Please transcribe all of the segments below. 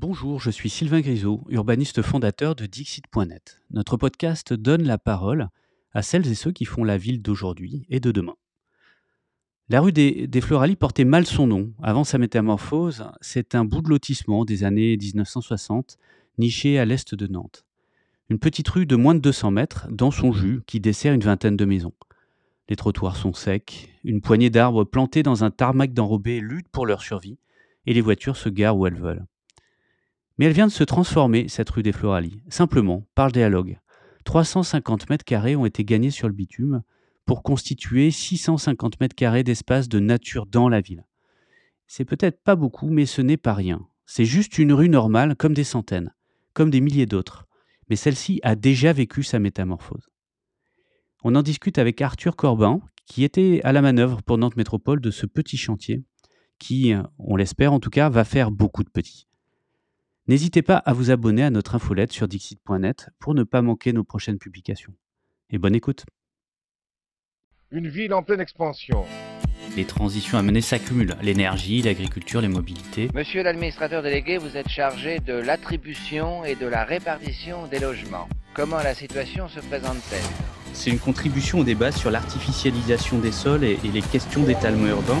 Bonjour, je suis Sylvain Grisot, urbaniste fondateur de Dixit.net. Notre podcast donne la parole à celles et ceux qui font la ville d'aujourd'hui et de demain. La rue des, des Floralies portait mal son nom. Avant sa métamorphose, c'est un bout de lotissement des années 1960, niché à l'est de Nantes. Une petite rue de moins de 200 mètres, dans son jus, qui dessert une vingtaine de maisons. Les trottoirs sont secs, une poignée d'arbres plantés dans un tarmac d'enrobés luttent pour leur survie, et les voitures se garent où elles veulent. Mais elle vient de se transformer, cette rue des Floralies, simplement par le dialogue. 350 mètres carrés ont été gagnés sur le bitume pour constituer 650 mètres carrés d'espace de nature dans la ville. C'est peut-être pas beaucoup, mais ce n'est pas rien. C'est juste une rue normale, comme des centaines, comme des milliers d'autres. Mais celle-ci a déjà vécu sa métamorphose. On en discute avec Arthur Corbin, qui était à la manœuvre pour Nantes Métropole de ce petit chantier, qui, on l'espère en tout cas, va faire beaucoup de petits. N'hésitez pas à vous abonner à notre infolette sur dixit.net pour ne pas manquer nos prochaines publications. Et bonne écoute. Une ville en pleine expansion. Les transitions à mener s'accumulent. L'énergie, l'agriculture, les mobilités. Monsieur l'administrateur délégué, vous êtes chargé de l'attribution et de la répartition des logements. Comment la situation se présente-t-elle? C'est une contribution au débat sur l'artificialisation des sols et, et les questions d'étalement urbain.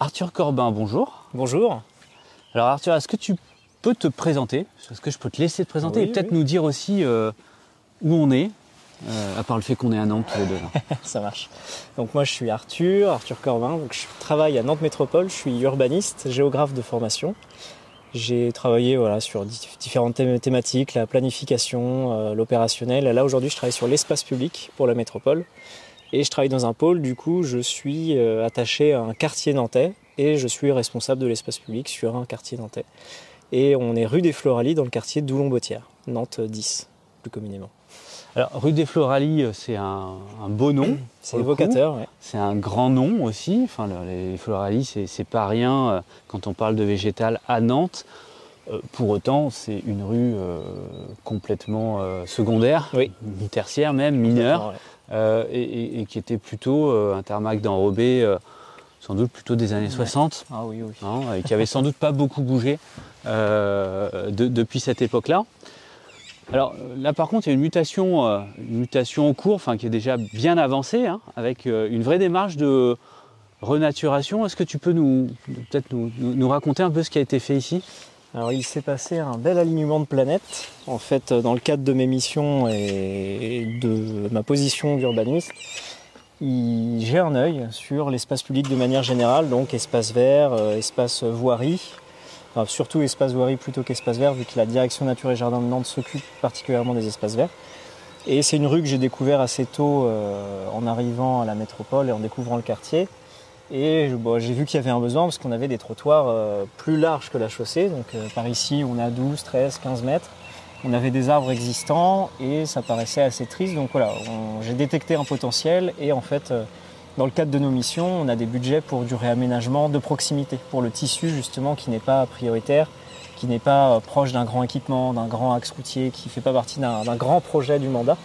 Arthur Corbin, bonjour. Bonjour. Alors Arthur, est-ce que tu peux te présenter? Est-ce que je peux te laisser te présenter Oui, et peut-être oui. nous dire aussi euh, où on est, euh, à part le fait qu'on est à Nantes tous les deux. là. Ça marche. Donc moi je suis Arthur, Arthur Corvin. Donc, je travaille à Nantes Métropole. Je suis urbaniste, géographe de formation. J'ai travaillé voilà, sur di- différentes thém- thématiques, la planification, euh, l'opérationnel. Là aujourd'hui je travaille sur l'espace public pour la métropole. Et je travaille dans un pôle, du coup je suis euh, attaché à un quartier nantais et je suis responsable de l'espace public sur un quartier nantais. Et on est rue des Floralies dans le quartier d'Oulon-Botière, Nantes 10 plus communément. Alors rue des Floralies, euh, c'est un, un beau nom. C'est évocateur, ouais. C'est un grand nom aussi. Enfin, le- les Floralies, c'est, pas rien euh, quand on parle de végétal à Nantes. Pour autant, c'est une rue euh, complètement euh, secondaire, Oui. tertiaire même, mineure, ouais. Euh, et, qui était plutôt euh, un tarmac d'enrobé, euh, sans doute plutôt des années 60, Ah oui, oui. hein, et qui avait sans doute pas beaucoup bougé de- depuis cette époque-là. Alors là par contre il y a une mutation, euh, une mutation en cours, enfin qui est déjà bien avancée, hein, avec euh, une vraie démarche de renaturation. Est-ce que tu peux nous peut-être nous, nous- nous raconter un peu ce qui a été fait ici? Alors il s'est passé un bel alignement de planètes. En fait, dans le cadre de mes missions et de ma position d'urbaniste, j'ai un œil sur l'espace public de manière générale, donc espace vert, euh, espace voirie, surtout espace voirie plutôt qu'espace vert, vu que la direction nature et jardin de Nantes s'occupe particulièrement des espaces verts. Et c'est une rue que j'ai découvert assez tôt euh, en arrivant à la métropole et en découvrant le quartier. Et j'ai vu qu'il y avait un besoin parce qu'on avait des trottoirs euh, plus larges que la chaussée. Donc euh, par ici, on a 12, 13, 15 mètres. On avait des arbres existants et ça paraissait assez triste. Donc voilà, j'ai détecté un potentiel et en fait, euh, dans le cadre de nos missions, on a des budgets pour du réaménagement de proximité, pour le tissu justement qui n'est pas prioritaire, qui n'est pas proche d'un grand équipement, d'un grand axe routier, qui ne fait pas partie d'un grand projet du mandat.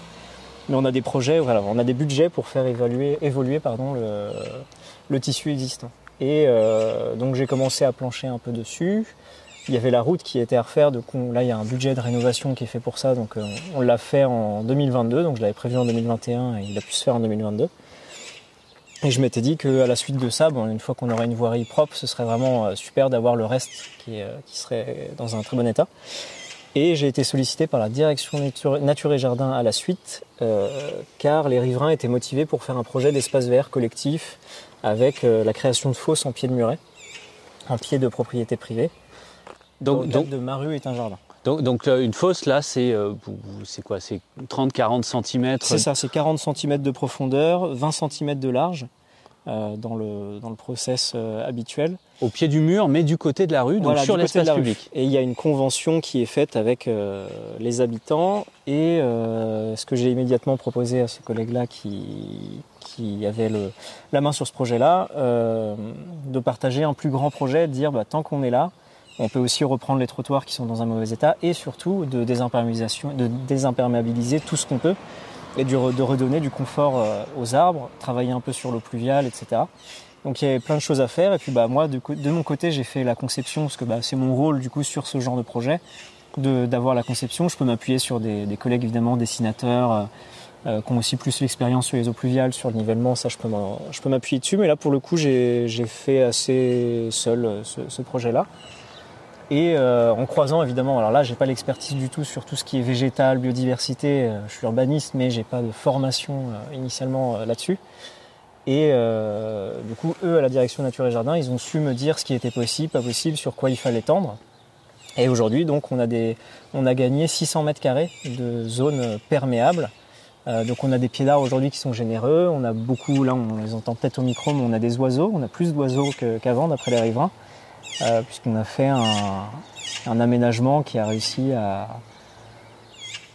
Mais on a des projets, voilà, on a des budgets pour faire évoluer le, le tissu existant. Et euh, donc j'ai commencé à plancher un peu dessus. Il y avait la route qui était à refaire, donc on- là il y a un budget de rénovation qui est fait pour ça, donc euh, on l'a fait en 2022, donc je l'avais prévu en 2021 et il a pu se faire en 2022. Et je m'étais dit qu'à la suite de ça, une fois qu'on aurait une voirie propre, ce serait vraiment euh, super d'avoir le reste qui, serait dans un très bon état. Et j'ai été sollicité par la direction Nature, et Jardin à la suite, car les riverains étaient motivés pour faire un projet d'espace vert collectif avec euh, la création de fosses en pied de muret, en pied de propriété privée. Donc, donc, de ma rue est un jardin. donc, donc, euh, une fosse, là, c'est euh, quoi? C'est 30-40 cm C'est ça, c'est 40 cm de profondeur, 20 cm de large euh, dans, le, dans le process euh, habituel. au pied du mur, mais du côté de la rue, donc Voilà, sur l'espace public. Et il y a une convention qui est faite avec euh, les habitants et ce que j'ai immédiatement proposé à ce collègue-là qui, qui avait la main sur ce projet-là, euh, de partager un plus grand projet, de dire bah, tant qu'on est là, on peut aussi reprendre les trottoirs qui sont dans un mauvais état et surtout de désimperméabiliser tout ce qu'on peut et de redonner du confort euh, aux arbres, travailler un peu sur l'eau pluviale, etc. Donc il y avait plein de choses à faire et puis bah moi de, mon côté j'ai fait la conception parce que bah, c'est mon rôle du coup sur ce genre de projet d'avoir la conception. Je peux m'appuyer sur des, des collègues évidemment dessinateurs euh, qui ont aussi plus l'expérience sur les eaux pluviales, sur le nivellement, ça je peux m'appuyer dessus. Mais là pour le coup j'ai fait assez seul euh, ce, projet-là. Et euh, en croisant évidemment, alors là j'ai pas l'expertise du tout sur tout ce qui est végétal, biodiversité, euh, je suis urbaniste mais j'ai pas de formation initialement là-dessus. Et du coup, eux, à la direction Nature et Jardin, ils ont su me dire ce qui était possible, pas possible, sur quoi il fallait tendre. Et aujourd'hui, donc, on a, des, on a gagné 600 mètres carrés de zones perméables. Euh, donc, on a des pieds d'arbres aujourd'hui qui sont généreux. On a beaucoup, là, on les entend peut-être au micro, mais on a des oiseaux. On a plus d'oiseaux qu'avant, d'après les riverains, euh, puisqu'on a fait un, un aménagement qui a réussi à,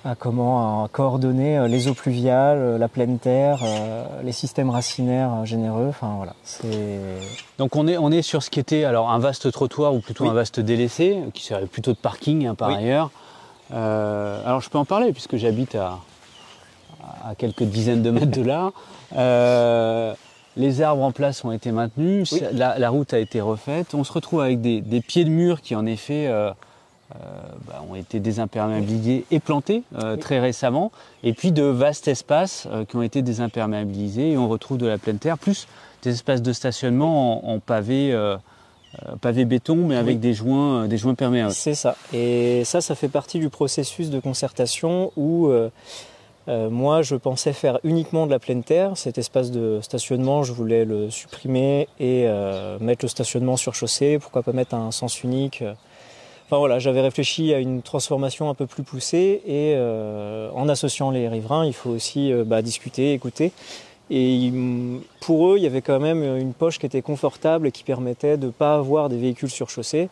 à comment à coordonner euh, les eaux pluviales, la pleine terre, euh, les systèmes racinaires généreux. Enfin voilà, c'est Donc on est, on est sur ce qui était alors un vaste trottoir ou plutôt Oui. un vaste délaissé, qui serait plutôt de parking hein, par Oui. ailleurs. Alors je peux en parler puisque j'habite à, à quelques dizaines de mètres de là. Euh, les arbres en place ont été maintenus, Oui. la, la route a été refaite. On se retrouve avec des, des pieds de mur qui en effet euh, euh, bah, ont été désimperméabilisés et plantés euh, Oui. très récemment. Et puis de vastes espaces euh, qui ont été désimperméabilisés et on retrouve de la pleine terre, plus des espaces de stationnement en, en pavé, pavé béton, mais avec Oui. des joints, des joints perméables. C'est ça. Et ça, ça fait partie du processus de concertation où euh, moi, je pensais faire uniquement de la pleine terre. Cet espace de stationnement, je voulais le supprimer et euh, mettre le stationnement sur chaussée. Pourquoi pas mettre un sens unique euh. Enfin voilà, j'avais réfléchi à une transformation un peu plus poussée et en associant les riverains, il faut aussi bah, discuter, écouter. Et pour eux, il y avait quand même une poche qui était confortable et qui permettait de ne pas avoir des véhicules sur chaussée.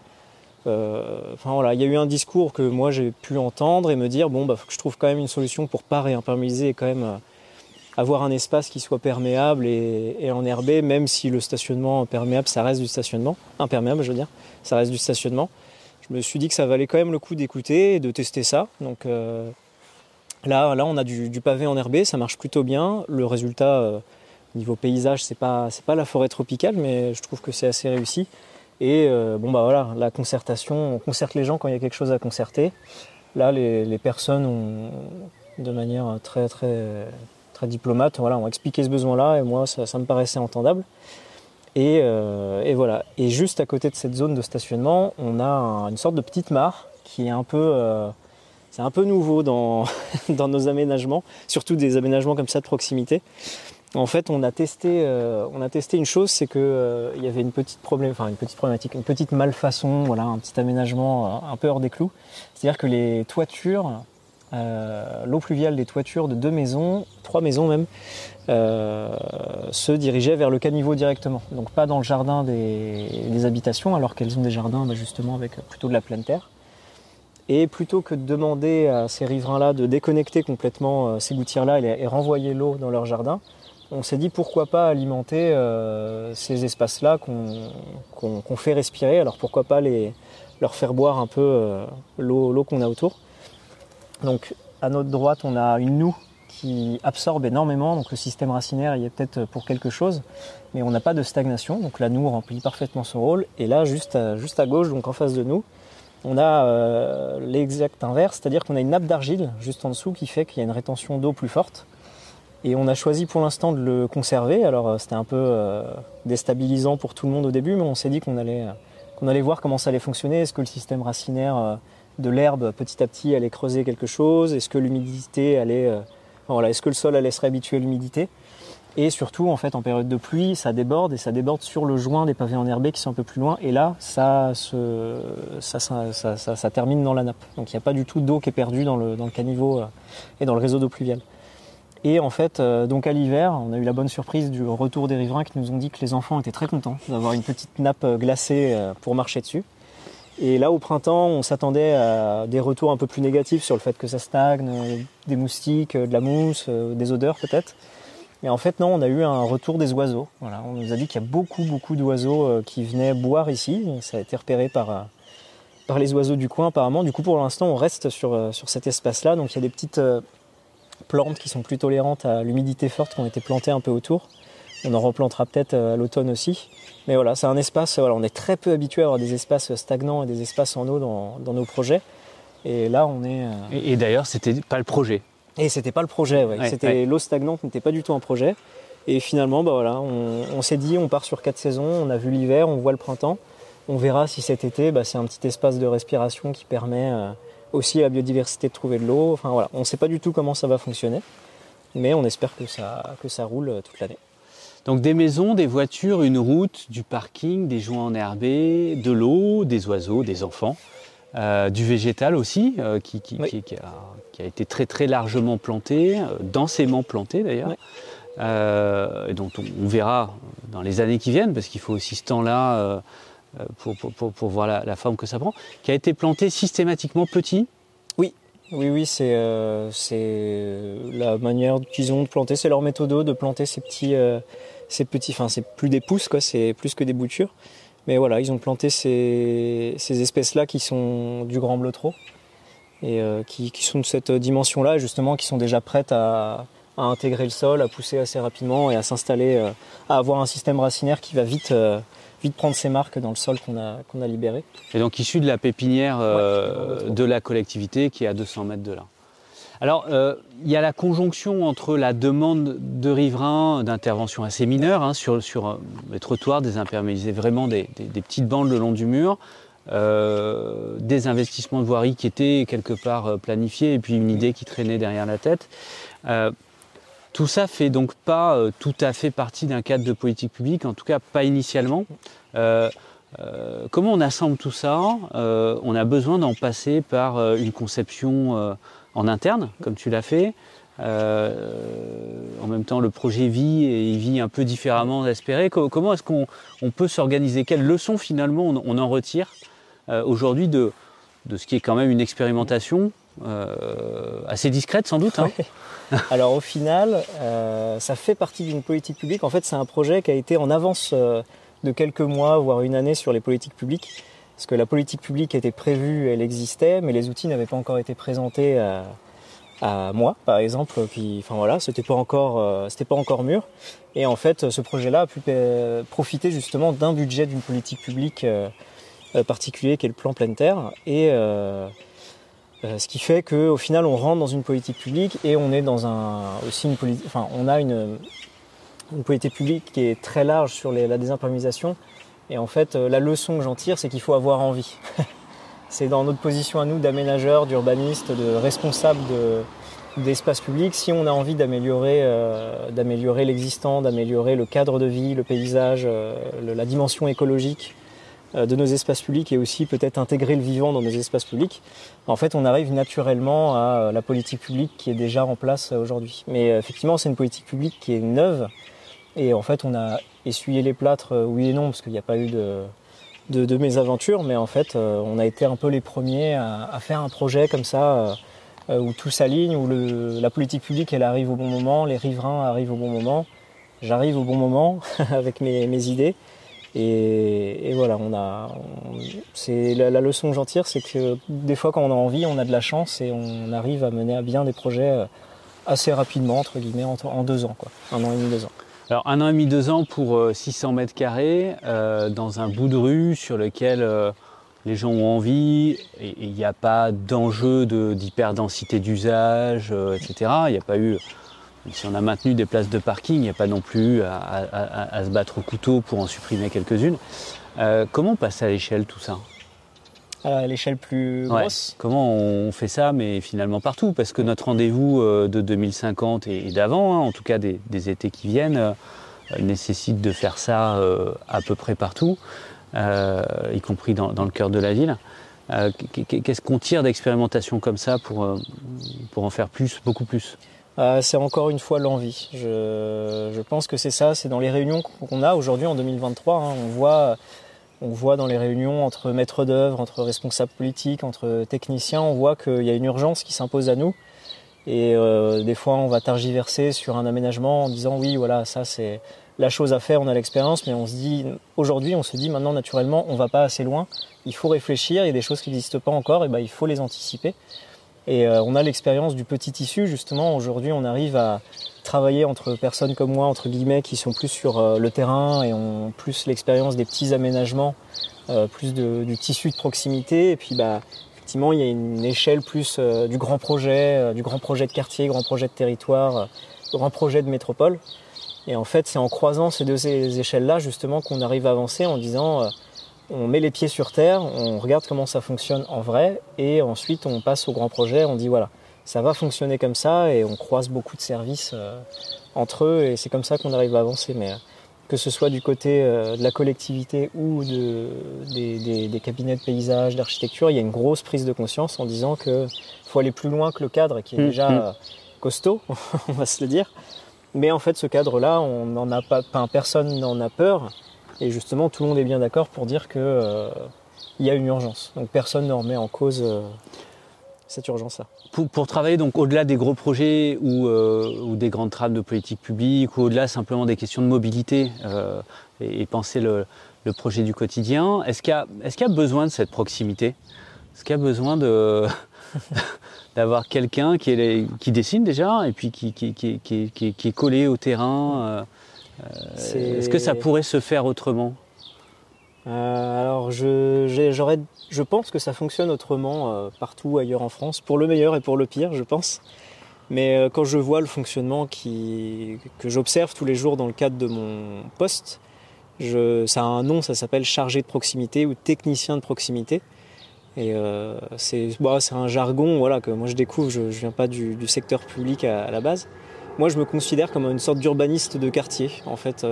Euh, Enfin voilà, il y a eu un discours que moi j'ai pu entendre et me dire bon bah faut que je trouve quand même une solution pour pas réimperméabiliser et quand même euh, avoir un espace qui soit perméable et, et enherbé, même si le stationnement perméable ça reste du stationnement, imperméable je veux dire, ça reste du stationnement. Je me suis dit que ça valait quand même le coup d'écouter et de tester ça. Donc euh, là, là on a du, du pavé enherbé, ça marche plutôt bien. Le résultat euh, niveau paysage c'est pas c'est pas la forêt tropicale, mais je trouve que c'est assez réussi. Et euh, bon bah voilà, la concertation, on concerte les gens quand il y a quelque chose à concerter. Là, les, personnes ont, de manière très très très diplomate, voilà, ont expliqué ce besoin-là et moi ça, me paraissait entendable. Et, euh, et voilà. Et juste à côté de cette zone de stationnement, on a un- une sorte de petite mare qui est un peu, euh, c'est un peu nouveau dans dans nos aménagements, surtout des aménagements comme ça de proximité. En fait, on a testé, euh, on a testé une chose, c'est que euh, il y avait une petite problème, enfin une petite problématique, une petite malfaçon, voilà, un petit aménagement euh, un peu hors des clous. C'est-à-dire que les toitures, euh, l'eau pluviale des toitures de deux maisons, trois maisons même, se dirigeait vers le caniveau directement. Donc pas dans le jardin des, habitations, alors qu'elles ont des jardins bah, justement avec plutôt de la pleine terre. Et plutôt que de demander à ces riverains-là de déconnecter complètement ces gouttières-là et renvoyer l'eau dans leur jardin, on s'est dit pourquoi pas alimenter euh, ces espaces-là qu'on fait respirer. Alors pourquoi pas leur faire boire un peu euh, l'eau qu'on a autour. Donc à notre droite, on a une noue qui absorbe énormément, donc le système racinaire y est peut-être pour quelque chose, mais on n'a pas de stagnation, donc la noue remplit parfaitement son rôle. Et là, juste à, juste à gauche, donc en face de nous, on a euh, l'exact inverse, c'est-à-dire qu'on a une nappe d'argile juste en dessous qui fait qu'il y a une rétention d'eau plus forte. Et on a choisi pour l'instant de le conserver. Alors euh, c'était un peu euh, déstabilisant pour tout le monde au début, mais on s'est dit qu'on allait, euh, allait voir comment ça allait fonctionner. Est-ce que le système racinaire de l'herbe petit à petit allait creuser quelque chose? Est-ce que l'humidité allait, voilà, est-ce que le sol allait se réhabituer à l'humidité? Et surtout, en fait, en période de pluie, ça déborde et ça déborde sur le joint des pavés enherbés qui sont un peu plus loin. Et là, ça, se, ça, ça, ça, ça- termine dans la nappe. Donc il n'y a pas du tout d'eau qui est perdue dans le, dans le caniveau et dans le réseau d'eau pluviale. Et en fait, euh, donc à l'hiver, on a eu la bonne surprise du retour des riverains qui nous ont dit que les enfants étaient très contents d'avoir une petite nappe euh, glacée euh, pour marcher dessus. Et là, au printemps, on s'attendait à des retours un peu plus négatifs sur le fait que ça stagne, des moustiques, de la mousse, des odeurs peut-être. Et en fait, non, on a eu un retour des oiseaux. Voilà, on nous a dit qu'il y a beaucoup, beaucoup d'oiseaux qui venaient boire ici. Ça a été repéré par, par les oiseaux du coin apparemment. Du coup, pour l'instant, on reste sur, sur cet espace-là. Donc il y a des petites plantes qui sont plus tolérantes à l'humidité forte qui ont été plantées un peu autour. On en replantera peut-être euh, à l'automne aussi. Mais voilà, c'est un espace, voilà, on est très peu habitué à avoir des espaces stagnants et des espaces en eau dans, dans nos projets. Et là, on est. euh, Et, et d'ailleurs, c'était pas le projet. et c'était pas le projet, ouais. Ouais, c'était ouais. l'eau stagnante n'était pas du tout un projet. Et finalement, bah voilà, on, on s'est dit, on part sur quatre saisons. On a vu l'hiver, on voit le printemps. On verra si cet été, bah, c'est un petit espace de respiration qui permet euh, aussi à la biodiversité de trouver de l'eau. Enfin voilà, on ne sait pas du tout comment ça va fonctionner, mais on espère que ça que ça roule euh, toute l'année. Donc des maisons, des voitures, une route, du parking, des joints enherbés, de l'eau, des oiseaux, des enfants, euh, du végétal aussi, euh, qui, qui- Oui. qui- qui a, qui a été très très largement planté, densément planté d'ailleurs, Oui. euh, et dont on, on verra dans les années qui viennent, parce qu'il faut aussi ce temps-là pour, pour- voir la, forme que ça prend, qui a été planté systématiquement petit. Oui, oui, c'est euh, c'est euh, la manière qu'ils ont de planter, c'est leur méthode de planter ces petits, euh, ces petits, enfin c'est plus des pousses c'est plus que des boutures. Mais voilà, ils ont planté ces, ces espèces-là qui sont du grand bleutereau et euh, qui, sont de cette dimension-là, justement, qui sont déjà prêtes à, intégrer le sol, à pousser assez rapidement et à s'installer, euh, à avoir un système racinaire qui va vite, euh, vite prendre ses marques dans le sol qu'on a, qu'on a libéré. Et donc issu de la pépinière euh, Ouais, de la collectivité qui est à 200 mètres de là. Alors, euh, il y a la conjonction entre la demande de riverains d'intervention assez mineure hein, sur, sur euh, les trottoirs, désimperméabiliser vraiment des, des- des petites bandes le long du mur, euh, des investissements de voirie qui étaient quelque part planifiés et puis une idée qui traînait derrière la tête. Tout ça fait donc pas euh, tout à fait partie d'un cadre de politique publique, en tout cas pas initialement. Euh, euh, comment on assemble tout ça? On a besoin d'en passer par une conception en interne, comme tu l'as fait. En même temps, le projet vit et il vit un peu différemment d'espérer. Co- comment est-ce qu'on on peut s'organiser? Quelles leçons finalement on, en retire aujourd'hui de ce qui est quand même une expérimentation euh, assez discrète sans doute hein Alors au final, euh, ça fait partie d'une politique publique. En fait, c'est un projet qui a été en avance euh, de quelques mois, voire une année sur les politiques publiques. Parce que la politique publique était prévue, elle existait, mais les outils n'avaient pas encore été présentés à, moi, par exemple. Puis, enfin voilà, c'était pas encore, c'était encore mûr. Et en fait, ce projet-là a pu profiter justement d'un budget d'une politique publique particulier, qui est le plan pleine terre. Et euh, ce qui fait qu'au final, on rentre dans une politique publique et on est dans un aussi a une, politique publique qui est très large sur la désimperméabilisation. Et en fait, euh, la leçon que j'en tire, c'est qu'il faut avoir envie. c'est dans notre position à nous d'aménageurs, d'urbanistes, de responsables de, d'espace public. Si on a envie d'améliorer, euh, d'améliorer l'existant, d'améliorer le cadre de vie, le paysage, la dimension écologique de nos espaces publics et aussi peut-être intégrer le vivant dans nos espaces publics, en fait, on arrive naturellement à euh, la politique publique qui est déjà en place euh, aujourd'hui. Mais euh, effectivement, c'est une politique publique qui est neuve. Et en fait, on a essuyé les plâtres, euh, oui et non, parce qu'il n'y a pas eu de, de, de mésaventures. Mais en fait, euh, on a été un peu les premiers à, faire un projet comme ça, euh, euh, où tout s'aligne, où la politique publique, elle arrive au bon moment, les riverains arrivent au bon moment. J'arrive au bon moment avec mes idées. Et, voilà, c'est la, leçon que j'en tire, c'est que des fois quand on a envie, on a de la chance et on arrive à mener à bien des projets euh, assez rapidement, entre guillemets, en, deux ans, quoi, un an et demi, deux ans. Alors un an et demi, deux ans pour euh, 600 mètres carrés euh, dans un bout de rue sur lequel euh, les gens ont envie et il n'y a pas d'enjeu de- d'hyperdensité d'usage, etc. Il n'y a pas eu, si on a maintenu des places de parking, il n'y a pas non plus à, à- à- à se battre au couteau pour en supprimer quelques-unes. Euh, comment on passe à l'échelle tout ça? À l'échelle plus Ouais. grosse. Comment on fait ça, mais finalement partout? Parce que notre rendez-vous euh, de 2050 et d'avant, hein, en tout cas des, des étés qui viennent, euh, nécessite de faire ça euh, à peu près partout, y compris dans, dans le cœur de la ville. Qu- qu- Qu'est-ce qu'on tire d'expérimentation comme ça pour, pour en faire plus, beaucoup plus? Euh, c'est encore une fois l'envie. Je, pense que c'est ça, c'est dans les réunions qu'on a aujourd'hui en 2023. hein, on, voit, on voit dans les réunions entre maîtres d'œuvre, entre responsables politiques, entre techniciens, on voit qu'il y a une urgence qui s'impose à nous. Et euh, des fois, on va targiverser sur un aménagement en disant oui, voilà, ça c'est la chose à faire, on a l'expérience, mais on se dit aujourd'hui, on se dit maintenant naturellement, on va pas assez loin. Il faut réfléchir, il y a des choses qui n'existent pas encore, et ben il faut les anticiper. Et euh, on a l'expérience du petit tissu, justement. Aujourd'hui, on arrive à travailler entre personnes comme moi, entre guillemets, qui sont plus sur euh, le terrain et ont plus l'expérience des petits aménagements, euh, plus du tissu de proximité. Et puis, bah, effectivement, il y a une échelle plus du grand projet, du grand projet de quartier, grand projet de territoire, grand projet de métropole. Et en fait, c'est en croisant ces deux échelles-là, justement, qu'on arrive à avancer en disant... on met les pieds sur terre, on regarde comment ça fonctionne en vrai, et ensuite on passe au grand projet, on dit voilà, ça va fonctionner comme ça, et on croise beaucoup de services euh, entre eux, et c'est comme ça qu'on arrive à avancer. Mais euh, que ce soit du côté euh, de la collectivité ou de, des, des- des cabinets de paysage, d'architecture, il y a une grosse prise de conscience en disant qu'il faut aller plus loin que le cadre, qui est Mm, déjà mm. costaud, on va se le dire. Mais en fait, ce cadre-là, on n'en a pas, enfin, personne n'en a peur. Et justement, tout le monde est bien d'accord pour dire que euh, y a une urgence. Donc personne ne remet en cause euh, cette urgence-là. pour, travailler donc au-delà des gros projets ou, euh, ou des grandes trames de politique publique ou au-delà simplement des questions de mobilité et, penser le, projet du quotidien, est-ce qu'il y, a- qu'il besoin de cette proximité? Est-ce qu'il y a besoin d'avoir quelqu'un qui, dessine déjà et puis qui est collé au terrain euh, Est-ce que ça pourrait se faire autrement Euh, alors je, je pense que ça fonctionne autrement euh, partout ailleurs en France, pour le meilleur et pour le pire, je pense. Mais euh, quand je vois le fonctionnement qui, que j'observe tous les jours dans le cadre de mon poste, je, ça a un nom, ça s'appelle chargé de proximité ou technicien de proximité. Et c'est, bah, c'est un jargon voilà, que moi je découvre, je ne viens pas du, du secteur public à, à la base. Moi je me considère comme une sorte d'urbaniste de quartier. En fait,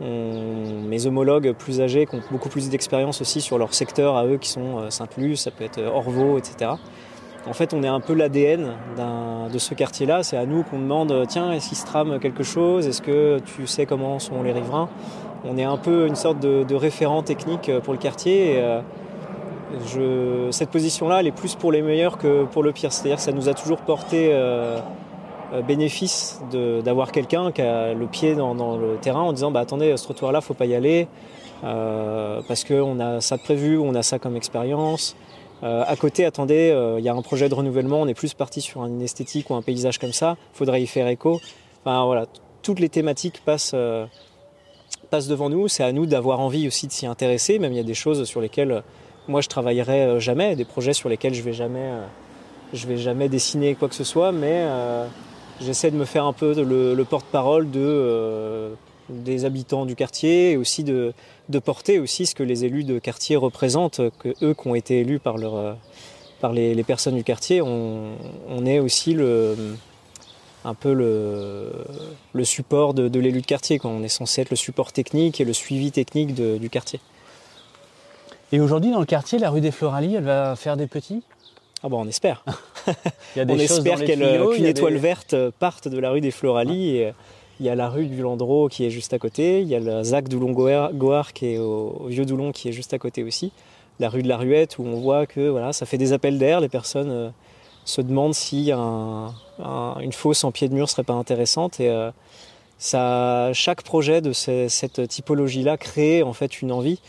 euh, mes homologues plus âgés qui ont beaucoup plus d'expérience aussi sur leur secteur à eux qui sont euh, Sainte-Luce, ça peut être euh, Orvaux, etc. En fait, on est un peu l'ADN de ce quartier-là. C'est à nous qu'on demande tiens, est-ce qu'il se trame quelque chose? Est-ce que tu sais comment sont les riverains? On est un peu une sorte de, référent technique pour le quartier. Cette position-là, elle est plus pour les meilleurs que pour le pire. C'est-à-dire que ça nous a toujours porté bénéfice de- d'avoir quelqu'un qui a le pied dans, le terrain en disant bah attendez, ce trottoir-là, faut pas y aller euh, parce qu'on a ça de prévu, on a ça comme expérience. Euh, à côté, attendez, euh, il y a un projet de renouvellement, on est plus parti sur une esthétique ou un paysage comme ça, faudrait y faire écho. Enfin voilà, toutes les thématiques passent, euh, passent devant nous, c'est à nous d'avoir envie aussi de s'y intéresser, même il y a des choses sur lesquelles euh, moi je travaillerai euh, jamais, des projets sur lesquels je vais jamais, euh, je vais jamais dessiner quoi que ce soit, mais euh, j'essaie de me faire un peu le, le porte-parole euh, des habitants du quartier et aussi de, porter aussi ce que les élus de quartier représentent, que eux qui ont été élus par, euh, les, personnes du quartier, on, est aussi un peu le, support de, l'élu de quartier. On est censé être le support technique et le suivi technique du quartier. Et aujourd'hui, dans le quartier, la rue des Floralies, elle va faire des petits? Ah on espère. Il y a des on choses espère dans les qu'elle, tuyaux, qu'une étoile des- verte euh, parte de la rue des Floralies. Et, euh, il y a la rue du Landreau qui est juste à côté. Il y a le ZAC Doulon-Goar qui est au, au Vieux Doulon qui est juste à côté aussi. La rue de la Ruette où on voit que voilà, ça fait des appels d'air. Les personnes euh, se demandent si un- un- une fosse en pied de mur serait pas intéressante. Et euh, ça, chaque projet de ce- cette typologie-là crée en fait une envie.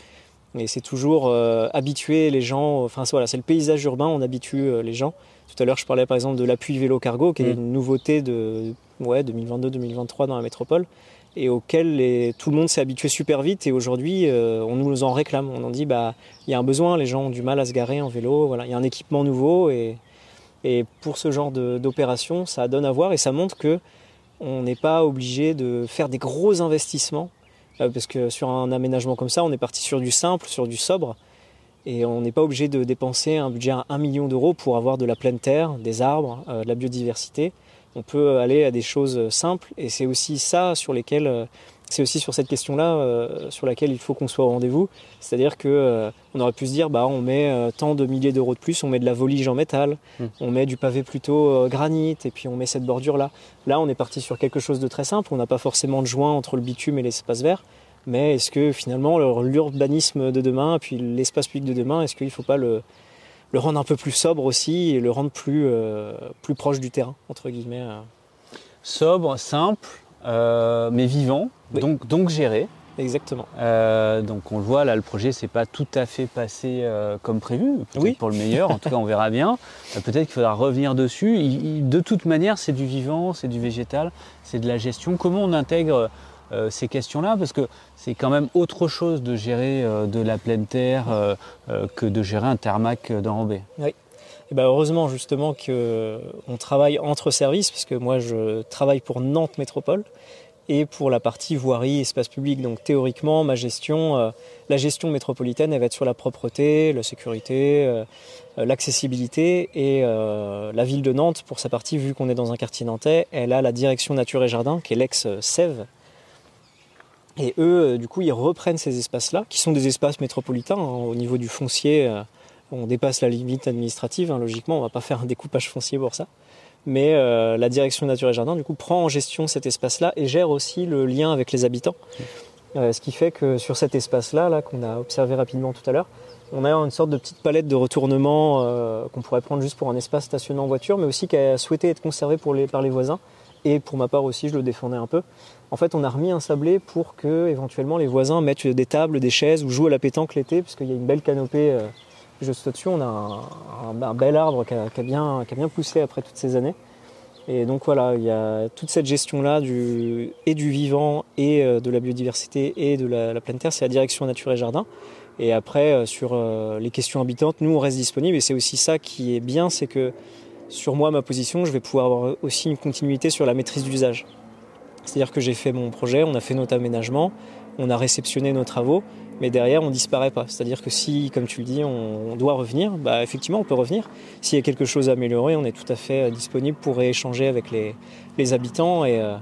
Et c'est toujours euh, habituer les gens. Enfin voilà, c'est le paysage urbain. On habitue euh, les gens. Tout à l'heure, je parlais par exemple de l'appui vélo cargo, qui est Mm. une nouveauté de ouais, 2022-2023 dans la métropole, et auquel les- tout le monde s'est habitué super vite. Et aujourd'hui, euh, on nous en réclame. On en dit, bah, il y a un besoin, les gens ont du mal à se garer en vélo. Voilà, il y a un équipement nouveau, et, et pour ce genre d'opération, ça donne à voir, et ça montre que on n'est pas obligé de faire des gros investissements, parce que sur un aménagement comme ça, on est parti sur du simple, sur du sobre. Et on n'est pas obligé de dépenser un budget à 1 million d'euros pour avoir de la pleine terre, des arbres, euh, de la biodiversité. On peut aller à des choses simples et c'est aussi ça sur lesquelles, euh, c'est aussi sur cette question-là euh, sur laquelle il faut qu'on soit au rendez-vous. C'est-à-dire que on aurait pu se dire, bah on met tant de milliers d'euros de plus, on met de la volige en métal, Mm. on met du pavé plutôt granit et puis on met cette bordure-là. Là, on est parti sur quelque chose de très simple. On n'a pas forcément de joint entre le bitume et l'espace vert. Mais est-ce que finalement le- l'urbanisme de demain, puis l'espace public de demain, est-ce qu'il ne faut pas le, le rendre un peu plus sobre aussi et le rendre plus, euh, plus proche du terrain, entre guillemets euh? Sobre, simple, euh, mais vivant, Oui. donc, donc géré. Exactement. Euh, donc on le voit, là le projet s'est pas tout à fait passé euh, comme prévu, Oui. pour le meilleur, en tout cas on verra bien. Euh, peut-être qu'il faudra revenir dessus. Il- il- de toute manière, c'est du vivant, c'est du végétal, c'est de la gestion. Comment on intègre euh, ces questions-là? Parce que c'est quand même autre chose de gérer euh, de la pleine terre que de gérer un thermac d'enrobé. Et ben heureusement justement qu'on travaille entre services, parce que moi je travaille pour Nantes Métropole et pour la partie voirie, espace public. Donc théoriquement, ma gestion, euh, la gestion métropolitaine, elle va être sur la propreté, la sécurité, euh, euh, l'accessibilité. Et la ville de Nantes, pour sa partie, vu qu'on est dans un quartier nantais, elle a la direction nature et jardin, qui est l'ex-SEV. Et eux, du coup, ils reprennent ces espaces-là, qui sont des espaces métropolitains. hein, au niveau du foncier, on dépasse la limite administrative. hein, logiquement, on va pas faire un découpage foncier pour ça. Mais euh, la direction nature et jardin, du coup, prend en gestion cet espace-là et gère aussi le lien avec les habitants. Euh, ce qui fait que sur cet espace-là, là, qu'on a observé rapidement tout à l'heure, on a une sorte de petite palette de retournement euh, qu'on pourrait prendre juste pour un espace stationnant en voiture, mais aussi qui a souhaité être conservé pour les, par les voisins. Et pour ma part aussi, je le défendais un peu. En fait, on a remis un sablé pour que éventuellement les voisins mettent des tables, des chaises ou jouent à la pétanque l'été, puisqu'il y a une belle canopée juste au-dessus. On a un, bel arbre qui a, bien, poussé après toutes ces années. Et donc voilà, il y a toute cette gestion-là et du vivant et euh, de la biodiversité et de la, la pleine terre, c'est la direction nature et jardin. Et après, euh, sur euh, les questions habitantes, nous, on reste disponible. Et c'est aussi ça qui est bien, c'est que sur moi, ma position, je vais pouvoir avoir aussi une continuité sur la maîtrise d'usage. C'est-à-dire que j'ai fait mon projet, on a fait notre aménagement, on a réceptionné nos travaux, mais derrière, on disparaît pas. C'est-à-dire que si, comme tu le dis, on, on doit revenir, bah, effectivement, on peut revenir. S'il y a quelque chose à améliorer, on est tout à fait euh, disponible pour échanger avec les, les habitants et euh,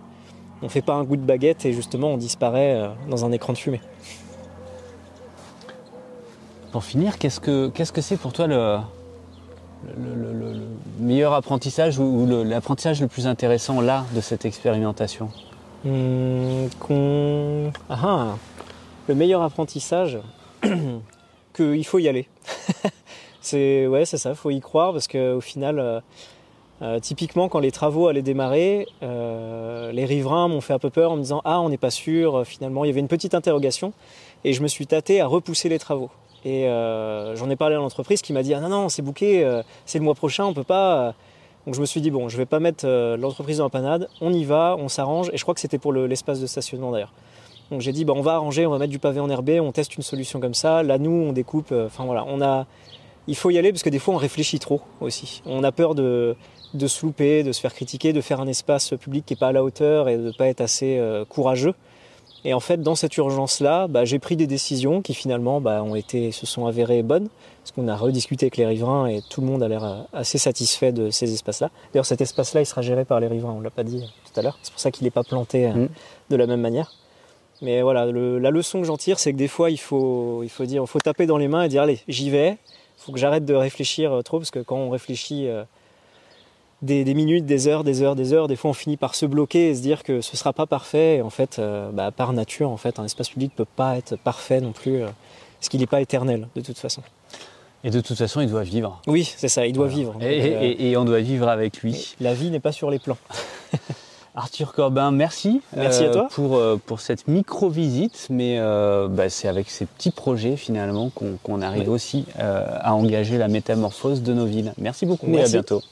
on fait pas un goût de baguette et justement, on disparaît euh, dans un écran de fumée. Pour finir, qu'est-ce que qu'est-ce que c'est pour toi le, le, le- le- le meilleur apprentissage ou, l'apprentissage le plus intéressant là de cette expérimentation? Hum, Ah, ah. Le meilleur apprentissage, qu'il faut y aller. c'est ouais, c'est ça, faut y croire parce qu'au final, euh, euh, typiquement quand les travaux allaient démarrer, euh, les riverains m'ont fait un peu peur en me disant ah on n'est pas sûr. Finalement, il y avait une petite interrogation et je me suis tâté à repousser les travaux. Et j'en ai parlé à l'entreprise qui m'a dit ah non non c'est bouqué, c'est le mois prochain, on peut pas. Donc je me suis dit, bon, je vais pas mettre l'entreprise en panade, on y va, on s'arrange, et je crois que c'était pour le- l'espace de stationnement d'ailleurs. Donc j'ai dit, bah, on va arranger, on va mettre du pavé en herbe, on teste une solution comme ça, là nous on découpe, euh, enfin voilà, on a... Il faut y aller parce que des fois on réfléchit trop aussi. On a peur de, de se louper, de se faire critiquer, de faire un espace public qui n'est pas à la hauteur et de ne pas être assez euh, courageux. Et en fait, dans cette urgence-là, bah, j'ai pris des décisions qui finalement bah, ont été, se sont avérées bonnes, parce qu'on a rediscuté avec les riverains et tout le monde a l'air euh, assez satisfait de ces espaces-là. D'ailleurs, cet espace-là, il sera géré par les riverains, on ne l'a pas dit tout à l'heure. C'est pour ça qu'il n'est pas planté euh, Mm. de la même manière. Mais voilà, le- la leçon que j'en tire, c'est que des fois, il faut, il faut dire, faut taper dans les mains et dire, allez, j'y vais. Il faut que j'arrête de réfléchir euh, trop, parce que quand on réfléchit euh, des, des minutes, des heures, des heures, des heures, des fois, on finit par se bloquer et se dire que ce sera pas parfait. Et en fait, euh, bah, par nature, en fait, un espace public peut pas être parfait non plus, euh, parce qu'il n'est pas éternel de toute façon. Et de toute façon, il doit vivre. Oui, c'est ça, il doit vivre. Et, Donc, et- et on doit vivre avec lui. La vie n'est pas sur les plans. Arthur Corbin, merci. Merci à toi. Pour, euh, pour cette micro-visite, mais euh, bah, c'est avec ces petits projets finalement qu'on qu'on arrive aussi euh, à engager la métamorphose de nos villes. Merci beaucoup et à bientôt.